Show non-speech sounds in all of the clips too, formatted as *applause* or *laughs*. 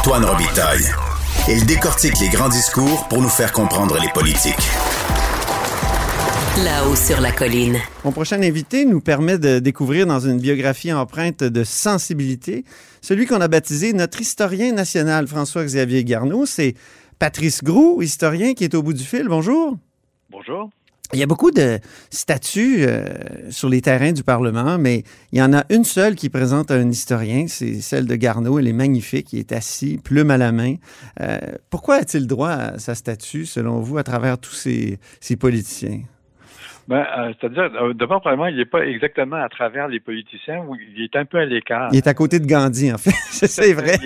Antoine Robitaille. Il décortique les grands discours pour nous faire comprendre les politiques. Là-haut sur la colline. Mon prochain invité nous permet de découvrir dans une biographie empreinte de sensibilité celui qu'on a baptisé notre historien national, François-Xavier Garneau. C'est Patrice Groux, historien, qui est au bout du fil. Bonjour. Bonjour. Il y a beaucoup de statues euh, sur les terrains du Parlement, mais il y en a une seule qui présente un historien, c'est celle de Garneau. Elle est magnifique, il est assis, plume à la main. Euh, pourquoi a-t-il droit à sa statue, selon vous, à travers tous ces, ces politiciens? Ben, euh, c'est-à-dire, euh, d'abord, probablement, il n'est pas exactement à travers les politiciens, il est un peu à l'écart. Il est à côté de Gandhi, en fait. *laughs* c'est vrai.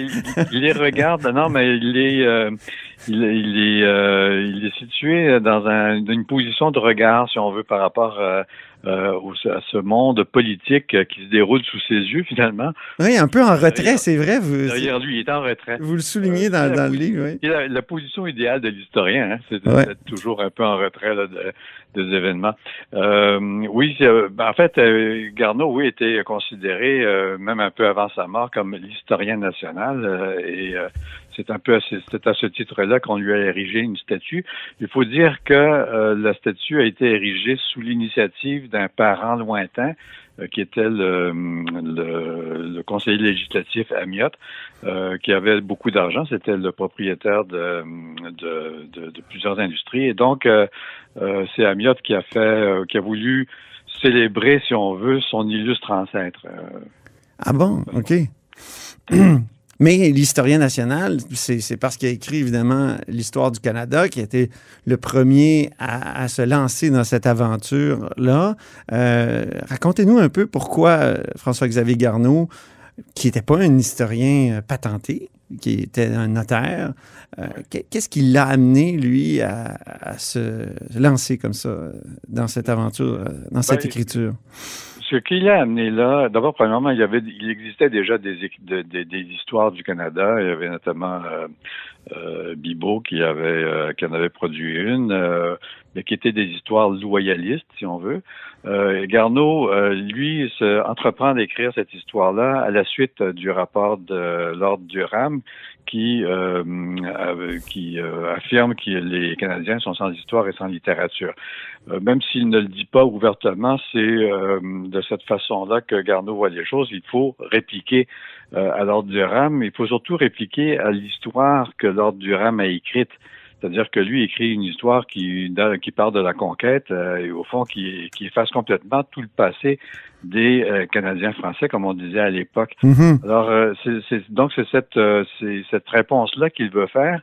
Il, les regarde, non, mais il est, euh, il, il, est, il est situé dans un, une position de regard, si on veut, par rapport euh, à ce monde politique qui se déroule sous ses yeux, finalement. Oui, un peu en retrait, c'est vrai. Vous, derrière lui, il est en retrait. Vous le soulignez dans, dans le livre, oui. La, la, position idéale de l'historien, hein, c'est d'être toujours un peu en retrait là, de, des événements. Euh, oui, ben, en fait, euh, Garneau, oui, était considéré, euh, même un peu avant sa mort, comme l'historien national. Euh, et c'est un peu à ce, c'est à ce titre-là qu'on lui a érigé une statue. Il faut dire que la statue a été érigée sous l'initiative d'un parent lointain qui était le, le, le, conseiller législatif Amiot, euh, qui avait beaucoup d'argent. C'était le propriétaire de, de, de, de, plusieurs industries. Et donc, euh, euh, c'est Amiot qui a fait, qui a voulu célébrer, si on veut, son illustre ancêtre. ah bon, OK. Mais l'historien national, c'est parce qu'il a écrit évidemment l'histoire du Canada, qui a été le premier à, à se lancer dans cette aventure-là. Euh, Racontez-nous un peu pourquoi euh, François-Xavier Garneau, qui n'était pas un historien euh, patenté, qui était un notaire, euh, qu'est-ce qui l'a amené, lui, à, à, se lancer comme ça dans cette aventure, dans cette ben, écriture? Ce qu'il a amené là, d'abord, premièrement, il y avait, il existait déjà des, des, des, histoires du Canada. Il y avait notamment euh, euh, qui avait, euh, qui en avait produit une, euh, mais qui étaient des histoires loyalistes, si on veut. Euh, Garneau, lui, se entreprend d'écrire cette histoire-là à la suite du rapport de Lord Durham, qui, qui affirme que les Canadiens sont sans histoire et sans littérature. même s'il ne le dit pas ouvertement, c'est de cette façon-là que Garneau voit les choses. Il faut répliquer à Lord Durham, il faut surtout répliquer à l'histoire que Lord Durham a écrite. C'est-à-dire que lui écrit une histoire qui, qui parle de la conquête euh, et au fond qui, qui efface complètement tout le passé des euh, Canadiens français, comme on disait à l'époque. Mm-hmm. Alors, euh, c'est, donc c'est cette, c'est cette réponse-là qu'il veut faire,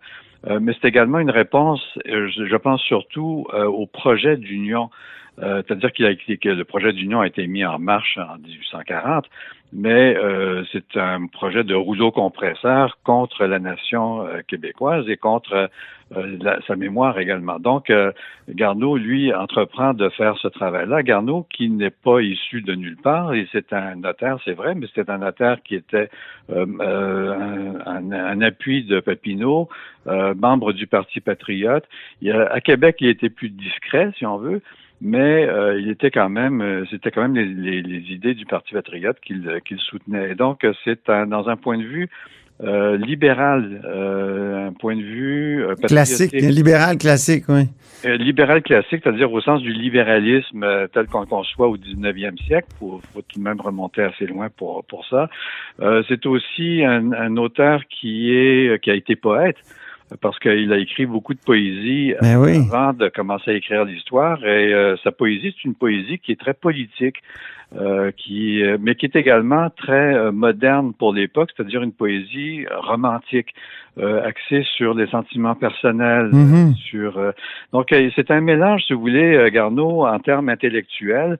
mais c'est également une réponse, je, je pense surtout au projet d'union. C'est-à-dire qu'il a que le projet d'union a été mis en marche en 1840, mais euh, c'est un projet de rouleau compresseur contre la nation euh, québécoise et contre euh, sa mémoire également. Donc, euh, Garneau, lui, entreprend de faire ce travail-là. Garneau, qui n'est pas issu de nulle part, et c'est un notaire, c'est vrai, mais c'est un notaire qui était euh, un, un, un, appui de Papineau, membre du Parti patriote. Il a, à Québec, il était plus discret, si on veut, mais euh, il était quand même, euh, c'était quand même les, les, les, idées du Parti patriote qu'il euh, qu'il soutenait. Et donc, c'est dans un point de vue euh, libéral, euh, un point de vue classique, libéral classique, oui. libéral classique, c'est-à-dire au sens du libéralisme tel qu'on conçoit au 19e siècle. Faut, faut, tout de même remonter assez loin pour pour ça. c'est aussi un, un, auteur qui est qui a été poète parce qu'il a écrit beaucoup de poésie ben oui. avant de commencer à écrire l'histoire. Et euh, sa poésie, c'est une poésie qui est très politique, euh, qui, euh, mais qui est également très euh, moderne pour l'époque, c'est-à-dire une poésie romantique, euh, axée sur les sentiments personnels. Mm-hmm. sur donc c'est un mélange, si vous voulez, Garneau, en termes intellectuels.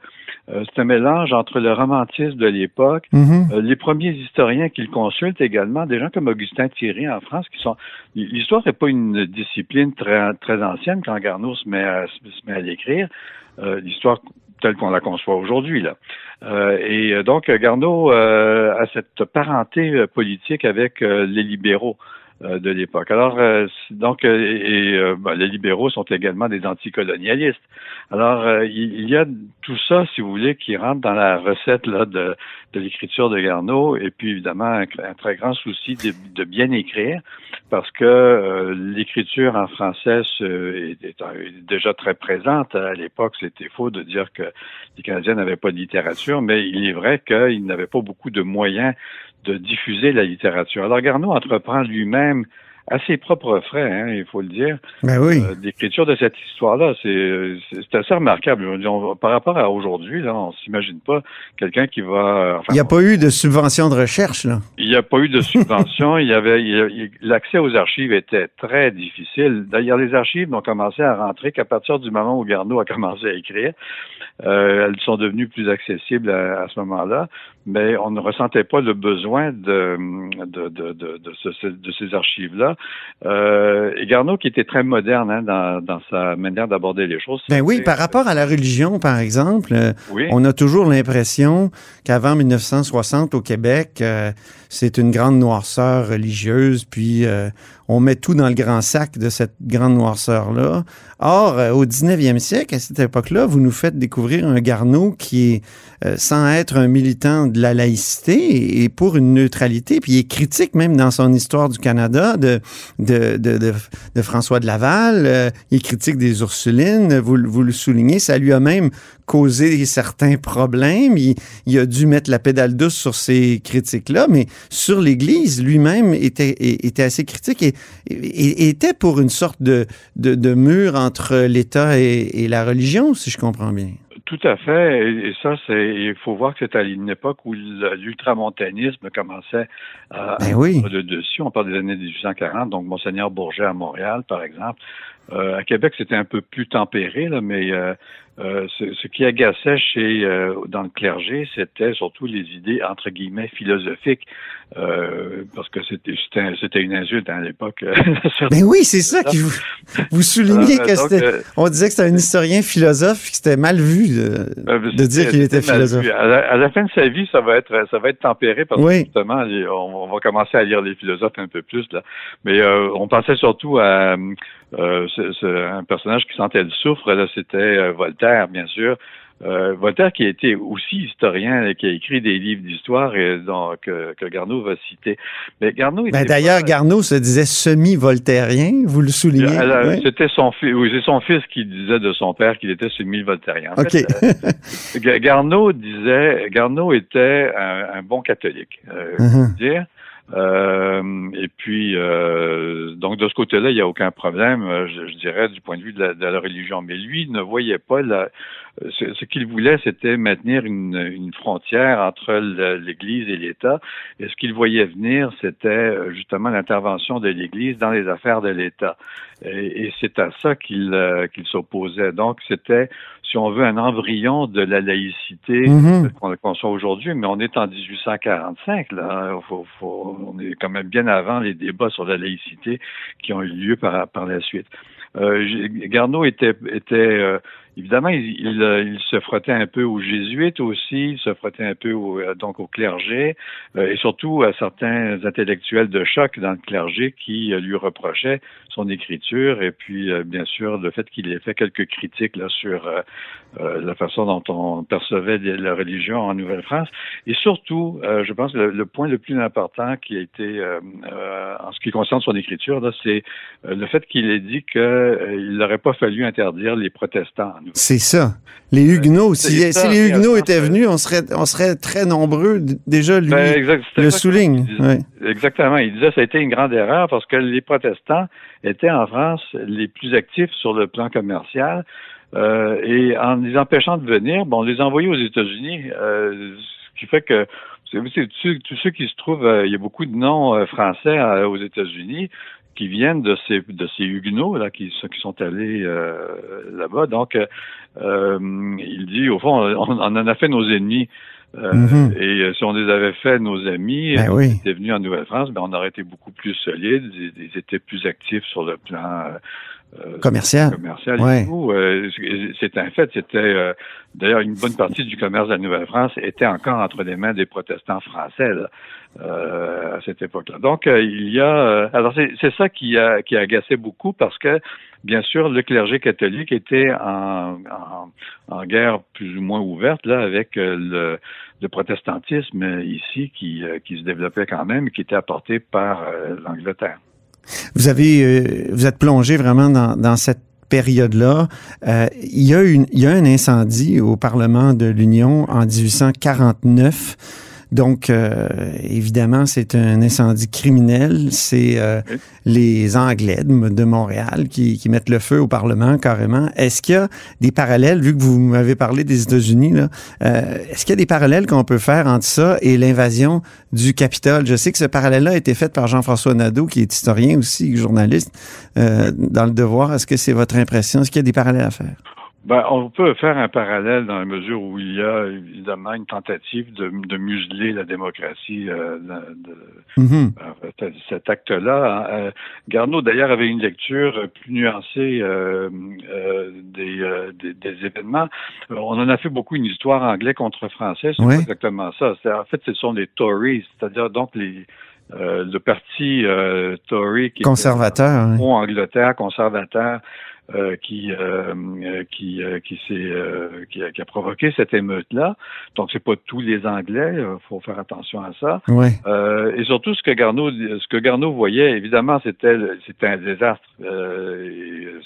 c'est un mélange entre le romantisme de l'époque, mm-hmm. les premiers historiens qu'il consulte également, des gens comme Augustin Thierry en France, qui sont l'histoire n'est pas une discipline très très ancienne quand Garneau se met à, se met à l'écrire. l'histoire telle qu'on la conçoit aujourd'hui. là. Euh, et donc, Garneau euh, a cette parenté politique avec euh, les libéraux. Euh, de l'époque. Alors, euh, donc, et, ben, les libéraux sont également des anticolonialistes. Alors, il y a tout ça, si vous voulez, qui rentre dans la recette là, de, de l'écriture de Garneau, et puis évidemment un, très grand souci de, de, bien écrire, parce que l'écriture en français est, déjà très présente. À l'époque, c'était faux de dire que les Canadiens n'avaient pas de littérature, mais il est vrai qu'ils n'avaient pas beaucoup de moyens de diffuser la littérature. Alors Garneau entreprend lui-même à ses propres frais, hein, il faut le dire, ben oui. Euh, d'écriture de cette histoire-là. C'est, c'est assez remarquable. par rapport à aujourd'hui, là, on s'imagine pas quelqu'un qui va. il n'y a pas eu de subvention de recherche, là. Il n'y a pas eu de subvention. il y avait l'accès aux archives était très difficile. D'ailleurs, les archives n'ont commencé à rentrer qu'à partir du moment où Garneau a commencé à écrire. Euh, elles sont devenues plus accessibles à, ce moment-là, mais on ne ressentait pas le besoin de, de, de, de, de ces archives-là. Euh, et Garneau, qui était très moderne hein, dans, dans, sa manière d'aborder les choses. Ben oui, par rapport à la religion, par exemple, euh, on a toujours l'impression qu'avant 1960 au Québec, euh, c'est une grande noirceur religieuse, puis euh, on met tout dans le grand sac de cette grande noirceur-là. Or, euh, au 19e siècle, à cette époque-là, vous nous faites découvrir un Garneau qui est, euh, sans être un militant de la laïcité, et pour une neutralité, puis il est critique même dans son histoire du Canada de, de, de, de, François de Laval, il est critique des Ursulines, vous, vous le soulignez, ça lui a même causé certains problèmes, il, il a dû mettre la pédale douce sur ces critiques-là, mais sur l'Église lui-même était, était assez critique et, était pour une sorte de, de, mur entre l'État et, la religion, si je comprends bien. Tout à fait. Et, ça, c'est, il faut voir que c'est à une époque où l'ultramontanisme commençait à, ben oui. de dessus. On parle des années 1840. Donc, Monseigneur Bourget à Montréal, par exemple. Euh, à Québec, c'était un peu plus tempéré, là, mais euh, euh, ce, qui agaçait chez euh, dans le clergé, c'était surtout les idées entre guillemets philosophiques, euh, parce que c'était c'était une insulte à l'époque. *laughs* Mais oui, c'est ça que vous, vous soulignez que c'était. on disait que c'était un historien philosophe, que c'était mal vu de, dire qu'il était philosophe. À la, fin de sa vie, ça va être ça va être tempéré parce que justement, on, va commencer à lire les philosophes un peu plus là. Mais on pensait surtout à un personnage qui sentait le soufre. Là, c'était Voltaire bien sûr. Euh, Voltaire qui a été aussi historien et qui a écrit des livres d'histoire et donc que, Garneau va citer. Mais Garneau ben D'ailleurs, Garneau se disait semi-voltairien, vous le soulignez? C'était son fils, oui, c'est son fils qui disait de son père qu'il était semi-voltairien. OK. Euh, *laughs* Garneau disait, Garneau était un, bon catholique, euh, uh-huh. dire. Euh, et puis, euh, donc de ce côté-là, il n'y a aucun problème, euh, je, dirais, du point de vue de la, de la religion. Mais lui ne voyait pas la, ce, qu'il voulait, c'était maintenir une, une, frontière entre l'Église et l'État. Et ce qu'il voyait venir, c'était euh, justement l'intervention de l'Église dans les affaires de l'État. Et, et c'est à ça qu'il euh, qu'il s'opposait. Donc, c'était, si on veut, un embryon de la laïcité mm-hmm. qu'on conçoit aujourd'hui, mais on est en 1845. Là, faut, faut, on est quand même bien avant les débats sur la laïcité qui ont eu lieu par, par la suite. Euh, Garneau était, était euh, évidemment, il, euh, il, se frottait un peu aux jésuites aussi, il se frottait un peu au, euh, donc au clergé et surtout à certains intellectuels de choc dans le clergé qui lui reprochaient son écriture et puis bien sûr le fait qu'il ait fait quelques critiques là sur la façon dont on percevait la religion en Nouvelle-France et surtout, je pense que le, point le plus important qui a été en ce qui concerne son écriture, c'est le fait qu'il ait dit que euh, il n'aurait pas fallu interdire les protestants. C'est ça. Les Huguenots, si, les Huguenots étaient venus, on serait, on serait très nombreux. Déjà, lui ben, le souligne. Exactement. Il disait que ça a été une grande erreur parce que les protestants étaient en France les plus actifs sur le plan commercial. Euh, et en les empêchant de venir, bon, on les envoyait aux États-Unis, euh, ce qui fait que tous ceux qui se trouvent, il y a beaucoup de noms français aux États-Unis qui viennent de ces de ces huguenots là qui, qui sont allés euh, là-bas. Donc, euh, il dit au fond, on, en a fait nos ennemis. Euh, mm-hmm. Et si on les avait fait nos amis, ben oui. étaient venus en Nouvelle-France, ben on aurait été beaucoup plus solides, ils, étaient plus actifs sur le plan commercial. Commercial et tout. c'est un fait. C'était d'ailleurs une bonne partie du commerce de la Nouvelle-France était encore entre les mains des protestants français à cette époque-là. Donc il y a alors c'est ça qui a qui a agacé beaucoup parce que bien sûr le clergé catholique était en, en, guerre plus ou moins ouverte là avec le, le protestantisme ici qui, qui se développait quand même, qui était apporté par l'Angleterre. Vous avez, euh, vous êtes plongé vraiment dans, cette période-là. Euh, il, y a une, il y a un incendie au Parlement de l'Union en 1849 donc, euh, évidemment, c'est un incendie criminel. C'est euh, les Anglais de, Montréal qui, qui, mettent le feu au Parlement carrément. Est-ce qu'il y a des parallèles, vu que vous m'avez parlé des États-Unis, là, euh, est-ce qu'il y a des parallèles qu'on peut faire entre ça et l'invasion du Capitole? Je sais que ce parallèle-là a été fait par Jean-François Nadeau, qui est historien aussi, journaliste, dans Le Devoir. Est-ce que c'est votre impression? Est-ce qu'il y a des parallèles à faire? Ben, on peut faire un parallèle dans la mesure où il y a évidemment une tentative de, de museler la démocratie euh, de, mm-hmm. euh, cet acte-là. Hein. Euh, Garneau, d'ailleurs, avait une lecture plus nuancée euh, des, des, événements. On en a fait beaucoup une histoire anglais contre français. C'est exactement ça. En fait, ce sont les Tories, c'est-à-dire donc les le parti Tory qui conservateur, est Angleterre, conservateur, euh, qui euh, qui euh, qui s'est qui, a, qui, a, provoqué cette émeute là. Donc c'est pas tous les Anglais, faut faire attention à ça. Ouais. et surtout ce que Garneau ce que Garneau voyait évidemment c'était c'était un désastre.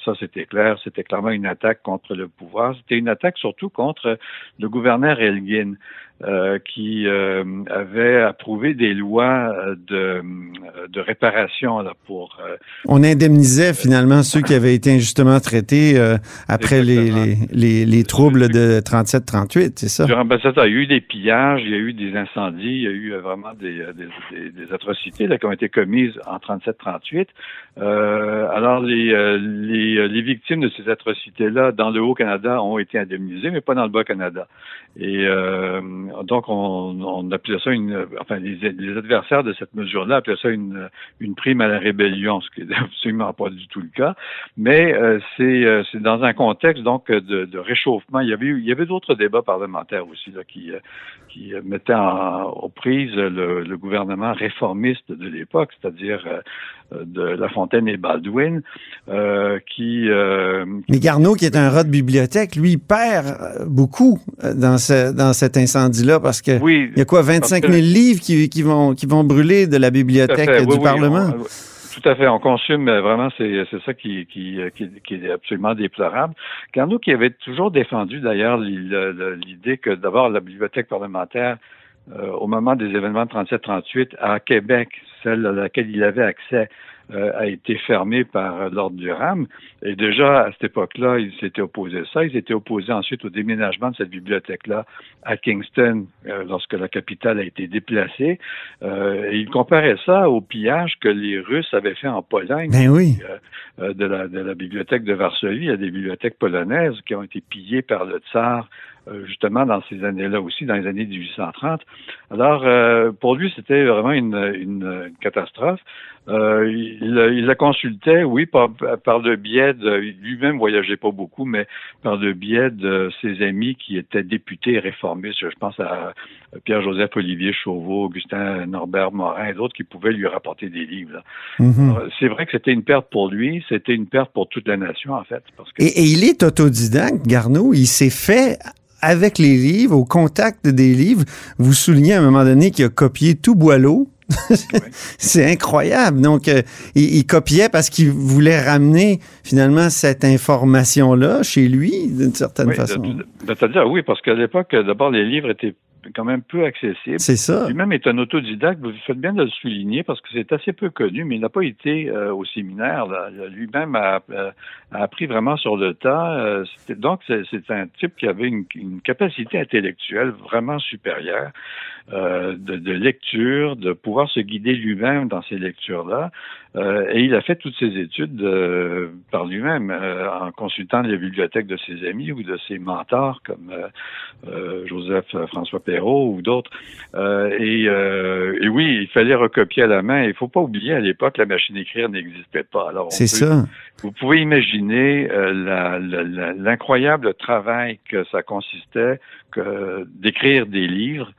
ça c'était clair, c'était clairement une attaque contre le pouvoir, c'était une attaque surtout contre le gouverneur Elgin. Euh, qui euh, avait approuvé des lois euh, de, de réparation là, pour. On indemnisait finalement ceux qui avaient été injustement traités après les, les, les, les, troubles de 37-38, c'est ça? Durant, ben, ça, il y a eu des pillages, il y a eu des incendies, il y a eu vraiment des, des, des, atrocités là, qui ont été commises en 37-38. alors, les, les, les victimes de ces atrocités-là dans le Haut-Canada ont été indemnisées, mais pas dans le Bas-Canada. Et donc, on, on, appelait ça une, enfin, les, les adversaires de cette mesure-là appelaient ça une, une prime à la rébellion, ce qui n'est *laughs* absolument pas du tout le cas. Mais euh, euh, c'est, dans un contexte donc de, de, réchauffement. Il y avait, il y avait d'autres débats parlementaires aussi là, qui, euh, qui mettaient en, aux prises le, le, gouvernement réformiste de l'époque, c'est-à-dire de La Fontaine et Baldwin, euh, qui... Euh, Mais Garneau, qui est un rat de bibliothèque, lui, perd beaucoup dans, ce, dans cet incendie-là, parce que oui, il y a quoi, 25 000 livres qui, qui, vont, qui vont brûler de la bibliothèque du Parlement? Tout à fait. On consomme vraiment, c'est ça qui, qui, qui, est absolument déplorable. Garneau qui avait toujours défendu d'ailleurs l'idée que d'abord la bibliothèque parlementaire euh, au moment des événements de 37-38 à Québec, celle à laquelle il avait accès, euh, a été fermée par l'Ordre du RAM. Et déjà, à cette époque-là, il s'était opposé à ça. Ils s'étaient opposés ensuite au déménagement de cette bibliothèque-là à Kingston euh, lorsque la capitale a été déplacée. Euh, et il comparait ça au pillage que les Russes avaient fait en Pologne. Ben oui. de, la, de la bibliothèque de Varsovie. Il y a des bibliothèques polonaises qui ont été pillées par le tsar justement dans ces années-là aussi, dans les années 1830. Alors, pour lui, c'était vraiment une, une, catastrophe. Euh, il, il, la consultait, oui, par, par le biais de, lui-même voyageait pas beaucoup, mais par le biais de ses amis qui étaient députés réformistes. Je pense à Pierre-Joseph Olivier Chauveau, Augustin Norbert Morin et d'autres qui pouvaient lui rapporter des livres. Mm-hmm. C'est vrai que c'était une perte pour lui, c'était une perte pour toute la nation, en fait. Parce que... et, et il est autodidacte, Garneau. Il s'est fait avec les livres, au contact des livres. Vous soulignez à un moment donné qu'il a copié tout Boileau *laughs* c'est incroyable. Donc, euh, il, copiait parce qu'il voulait ramener finalement cette information-là chez lui, d'une certaine façon. C'est-à-dire, oui, parce qu'à l'époque, d'abord, les livres étaient quand même peu accessible. C'est ça. Lui-même est un autodidacte. Vous faites bien de le souligner parce que c'est assez peu connu, mais il n'a pas été euh, au séminaire. Lui-même a, appris vraiment sur le tas. Euh, donc, c'est un type qui avait une, capacité intellectuelle vraiment supérieure euh, de, de, lecture, de pouvoir se guider lui-même dans ces lectures-là. Euh, et il a fait toutes ses études euh, par lui-même, euh, en consultant les bibliothèques de ses amis ou de ses mentors comme Joseph François Perry ou d'autres. et, et, oui, il fallait recopier à la main. Il faut pas oublier, à l'époque, la machine écrire n'existait pas. Alors, c'est ça. Vous pouvez imaginer l'incroyable travail que ça consistait que d'écrire des livres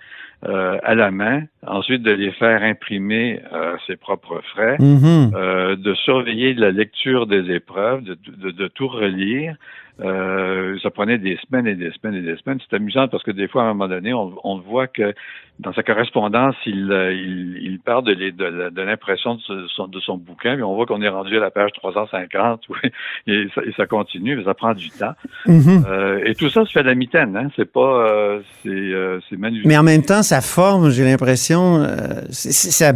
euh, à la main, ensuite de les faire imprimer à euh, ses propres frais, mm-hmm. euh, de surveiller la lecture des épreuves, de, de, de tout relire, euh, ça prenait des semaines et des semaines et des semaines. C'est amusant parce que des fois, à un moment donné, on, on voit que dans sa correspondance, il, euh, il, il parle de, de, l'impression de son, de son bouquin, mais on voit qu'on est rendu à la page 350 *laughs* et, ça, et ça continue, mais ça prend du temps. Mm-hmm. euh, et tout ça se fait à la mitaine, hein? C'est pas, euh, c'est, euh, c'est Mais en même temps, ça forme, j'ai l'impression, euh, ça,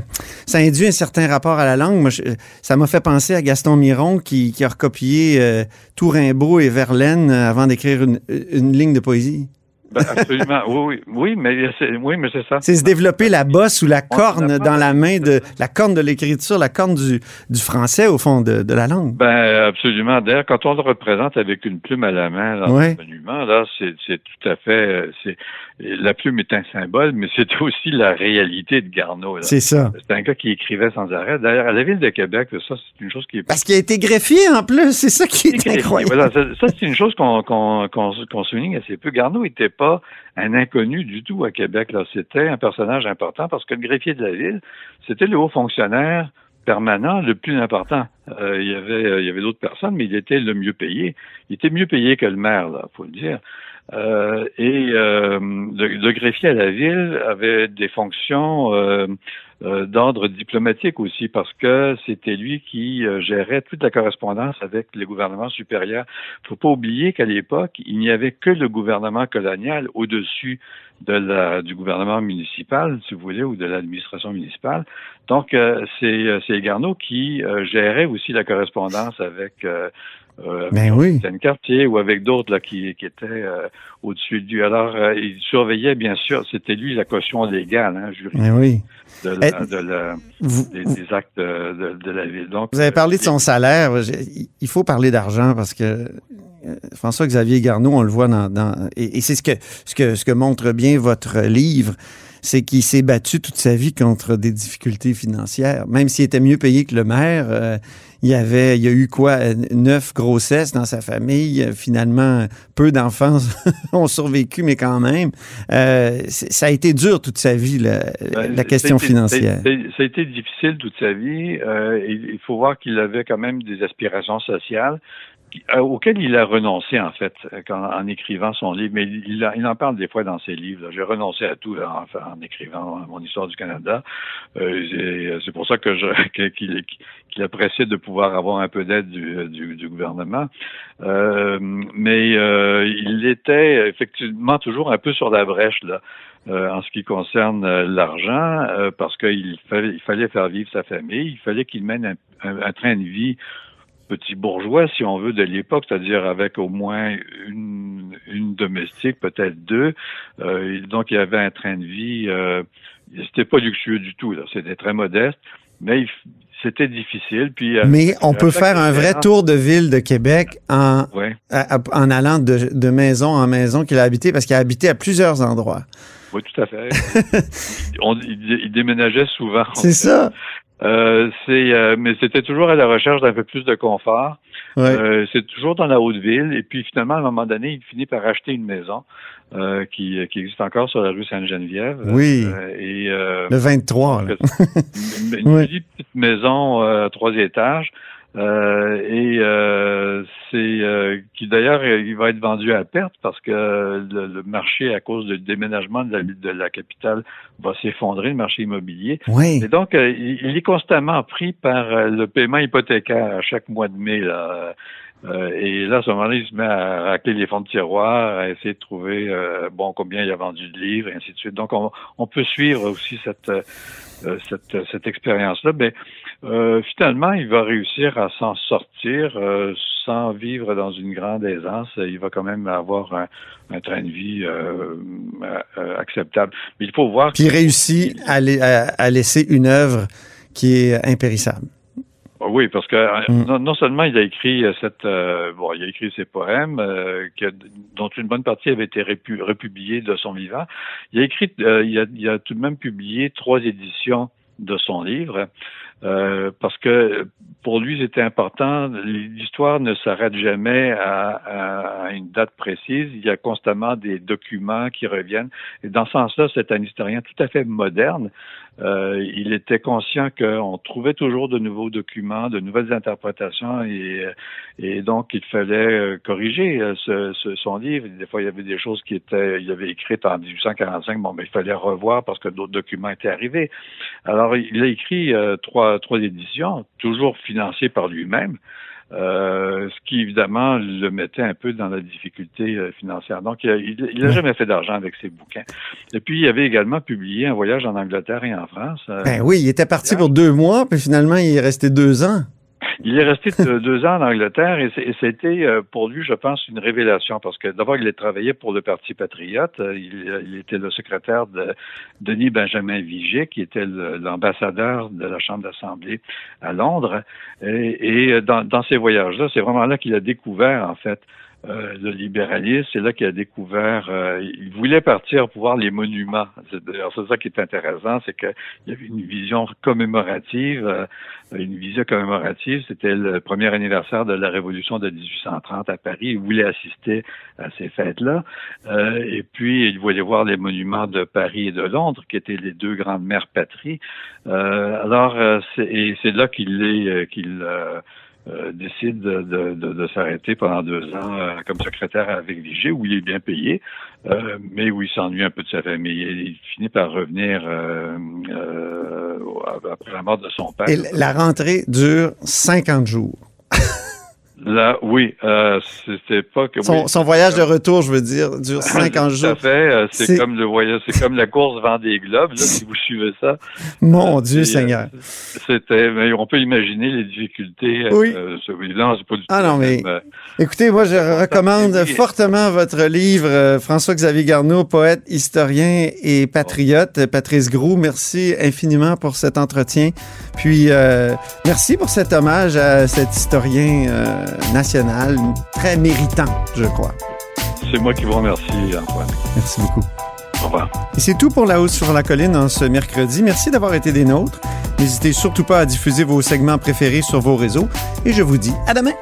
ça induit un certain rapport à la langue. Moi, ça m'a fait penser à Gaston Miron qui, qui a recopié tout Rimbaud et vers Verlaine euh, avant d'écrire une, une ligne de poésie? Ben, absolument, oui, oui, mais c'est, oui, mais c'est ça. C'est se développer la bosse ou la corne dans la main de la corne de l'écriture, la corne du, du français au fond de, de, la langue. Ben absolument. D'ailleurs, quand on le représente avec une plume à la main dans le monument, là, c'est, c'est tout à fait, c'est la plume est un symbole, mais c'est *laughs* aussi la réalité de Garneau. C'est ça. C'est un gars qui écrivait sans arrêt. D'ailleurs, à la ville de Québec, ça, c'est une chose qui est. Parce qu'il a été greffier en plus, c'est ça qui est, incroyable. Voilà, ça, c'est une chose qu'on qu'on qu'on souligne assez peu. Garneau était pas un inconnu du tout à Québec. Là, c'était un personnage important parce que le greffier de la ville, c'était le haut fonctionnaire permanent le plus important. Euh, il y avait, euh, il y avait d'autres personnes, mais il était le mieux payé. Il était mieux payé que le maire, là, faut le dire. Euh, et euh, le, greffier à la ville avait des fonctions euh, euh, d'ordre diplomatique aussi, parce que c'était lui qui gérait toute la correspondance avec les gouvernements supérieurs. Il faut pas oublier qu'à l'époque, il n'y avait que le gouvernement colonial au-dessus de la, du gouvernement municipal, si vous voulez, ou de l'administration municipale. Donc, c'est Garneau qui gérait aussi la correspondance avec euh, ben oui. quartier ou avec d'autres là qui, qui étaient euh, au-dessus de lui. Alors, euh, il surveillait bien sûr, c'était lui la caution légale, hein, juridique ben oui. de, la, de la, des, actes de, de, la ville. Donc, vous avez parlé de son salaire. Il faut parler d'argent parce que François-Xavier Garneau, on le voit dans, dans et, et c'est ce que, ce que ce que montre bien votre livre c'est qu'il s'est battu toute sa vie contre des difficultés financières. Même s'il était mieux payé que le maire, euh, il y avait, il y a eu quoi, neuf grossesses dans sa famille. Finalement, peu d'enfants *laughs* ont survécu, mais quand même, euh, ça a été dur toute sa vie, la, ben, question financière. Ça a, été difficile toute sa vie. Euh, il faut voir qu'il avait quand même des aspirations sociales. Euh, auquel il a renoncé en fait en écrivant son livre, mais il, en parle des fois dans ses livres. J'ai renoncé à tout en, écrivant mon histoire du Canada. Euh, c'est pour ça que *laughs* qu'il qu'il appréciait de pouvoir avoir un peu d'aide du, gouvernement. Euh, mais euh, il était effectivement toujours un peu sur la brèche là. Euh, en ce qui concerne l'argent, parce qu'il fallait, il fallait faire vivre sa famille, il fallait qu'il mène un, un train de vie petit bourgeois, si on veut, de l'époque, c'est-à-dire avec au moins une, une domestique, peut-être deux. Euh, donc, il y avait un train de vie. Euh, c'était pas luxueux du tout. C'était très modeste, mais c'était difficile. Puis, euh, mais on peut faire un vrai tour de ville de Québec en, en allant de, de, maison en maison qu'il a habité, parce qu'il a habité à plusieurs endroits. Oui, tout à fait. *laughs* on, il, déménageait souvent. C'est ça. Euh, c'est, euh, mais c'était toujours à la recherche d'un peu plus de confort. Euh, c'est toujours dans la haute ville. Et puis finalement, à un moment donné, il finit par acheter une maison qui, qui existe encore sur la rue Sainte-Geneviève. Oui. et, le 23. Là. *laughs* une, petite maison à trois étages. Euh, et euh, c'est euh, qui d'ailleurs il va être vendu à perte parce que le, marché à cause du déménagement de la, de la capitale va s'effondrer le marché immobilier. Oui. Et donc il, est constamment pris par le paiement hypothécaire à chaque mois de mai là. Et là, à ce moment-là, il se met à racler les fonds de tiroir, à essayer de trouver bon combien il a vendu de livres, et ainsi de suite. Donc, on, on peut suivre aussi cette cette, cette expérience-là. Mais euh, finalement, il va réussir à s'en sortir euh, sans vivre dans une grande aisance. Il va quand même avoir un, un train de vie euh, euh acceptable. Mais il faut voir. Puis réussit à, laisser une œuvre qui est impérissable. Oui, parce que mm. non, seulement il a écrit cette, bon, il a écrit ses poèmes, que, dont une bonne partie avait été republiée de son vivant. Il a écrit, il a, il a tout de même publié trois éditions de son livre. Euh, parce que pour lui, c'était important. L'histoire ne s'arrête jamais à, à, une date précise. Il y a constamment des documents qui reviennent. Et dans ce sens-là, c'est un historien tout à fait moderne. Euh, il était conscient qu'on trouvait toujours de nouveaux documents, de nouvelles interprétations, et, et donc il fallait euh, corriger euh, ce, ce, son livre. Des fois, il y avait des choses qui étaient, il avait écrites en 1845. Bon, mais il fallait revoir parce que d'autres documents étaient arrivés. Alors, il a écrit trois trois, éditions, toujours financées par lui-même. Euh, ce qui évidemment le mettait un peu dans la difficulté euh, financière. Donc, il n'a jamais fait d'argent avec ses bouquins. Et puis, il avait également publié un voyage en Angleterre et en France. Euh, ben oui, il était parti pour deux mois, puis finalement, il est resté deux ans. Il est resté deux *laughs* ans en Angleterre et c'était euh, pour lui, je pense, une révélation parce que d'abord, il a travaillé pour le Parti patriote. Euh, il, était le secrétaire de Denis Benjamin Vigier, qui était l'ambassadeur de la Chambre d'Assemblée à Londres. Et, dans, dans ces voyages-là, c'est vraiment là qu'il a découvert, en fait, euh, le libéralisme, c'est là qu'il a découvert, euh, il voulait partir pour voir les monuments. C'est ça qui est intéressant, c'est qu'il y avait une vision commémorative, euh, une vision commémorative, c'était le premier anniversaire de la Révolution de 1830 à Paris, il voulait assister à ces fêtes-là, et puis il voulait voir les monuments de Paris et de Londres, qui étaient les deux grandes mères patries. alors, c'est là qu'il est, qu'il euh, décide de, s'arrêter pendant deux ans euh, comme secrétaire avec Vigée, où il est bien payé, euh, mais où il s'ennuie un peu de sa famille. il finit par revenir après la mort de son père. Et la rentrée dure 50 jours. Là, oui, euh, c'était pas que son, son, voyage de retour, je veux dire, dure *laughs* 50 jours. Tout à fait. Euh, c'est comme le voyage, c'est comme la course des globes, là, si vous suivez ça. Mon euh, Dieu Seigneur. C'était, mais on peut imaginer les difficultés. Oui. Euh, c'est pas du ah non, mais écoutez, moi, je recommande fortement votre livre, François-Xavier Garneau, poète, historien et patriote. Patrice Groux, merci infiniment pour cet entretien. Puis, merci pour cet hommage à cet historien national, très méritant, je crois. C'est moi qui vous remercie, Antoine. Merci beaucoup. Au revoir. Et c'est tout pour La Hausse sur la Colline en ce mercredi. Merci d'avoir été des nôtres. N'hésitez surtout pas à diffuser vos segments préférés sur vos réseaux. Et je vous dis à demain.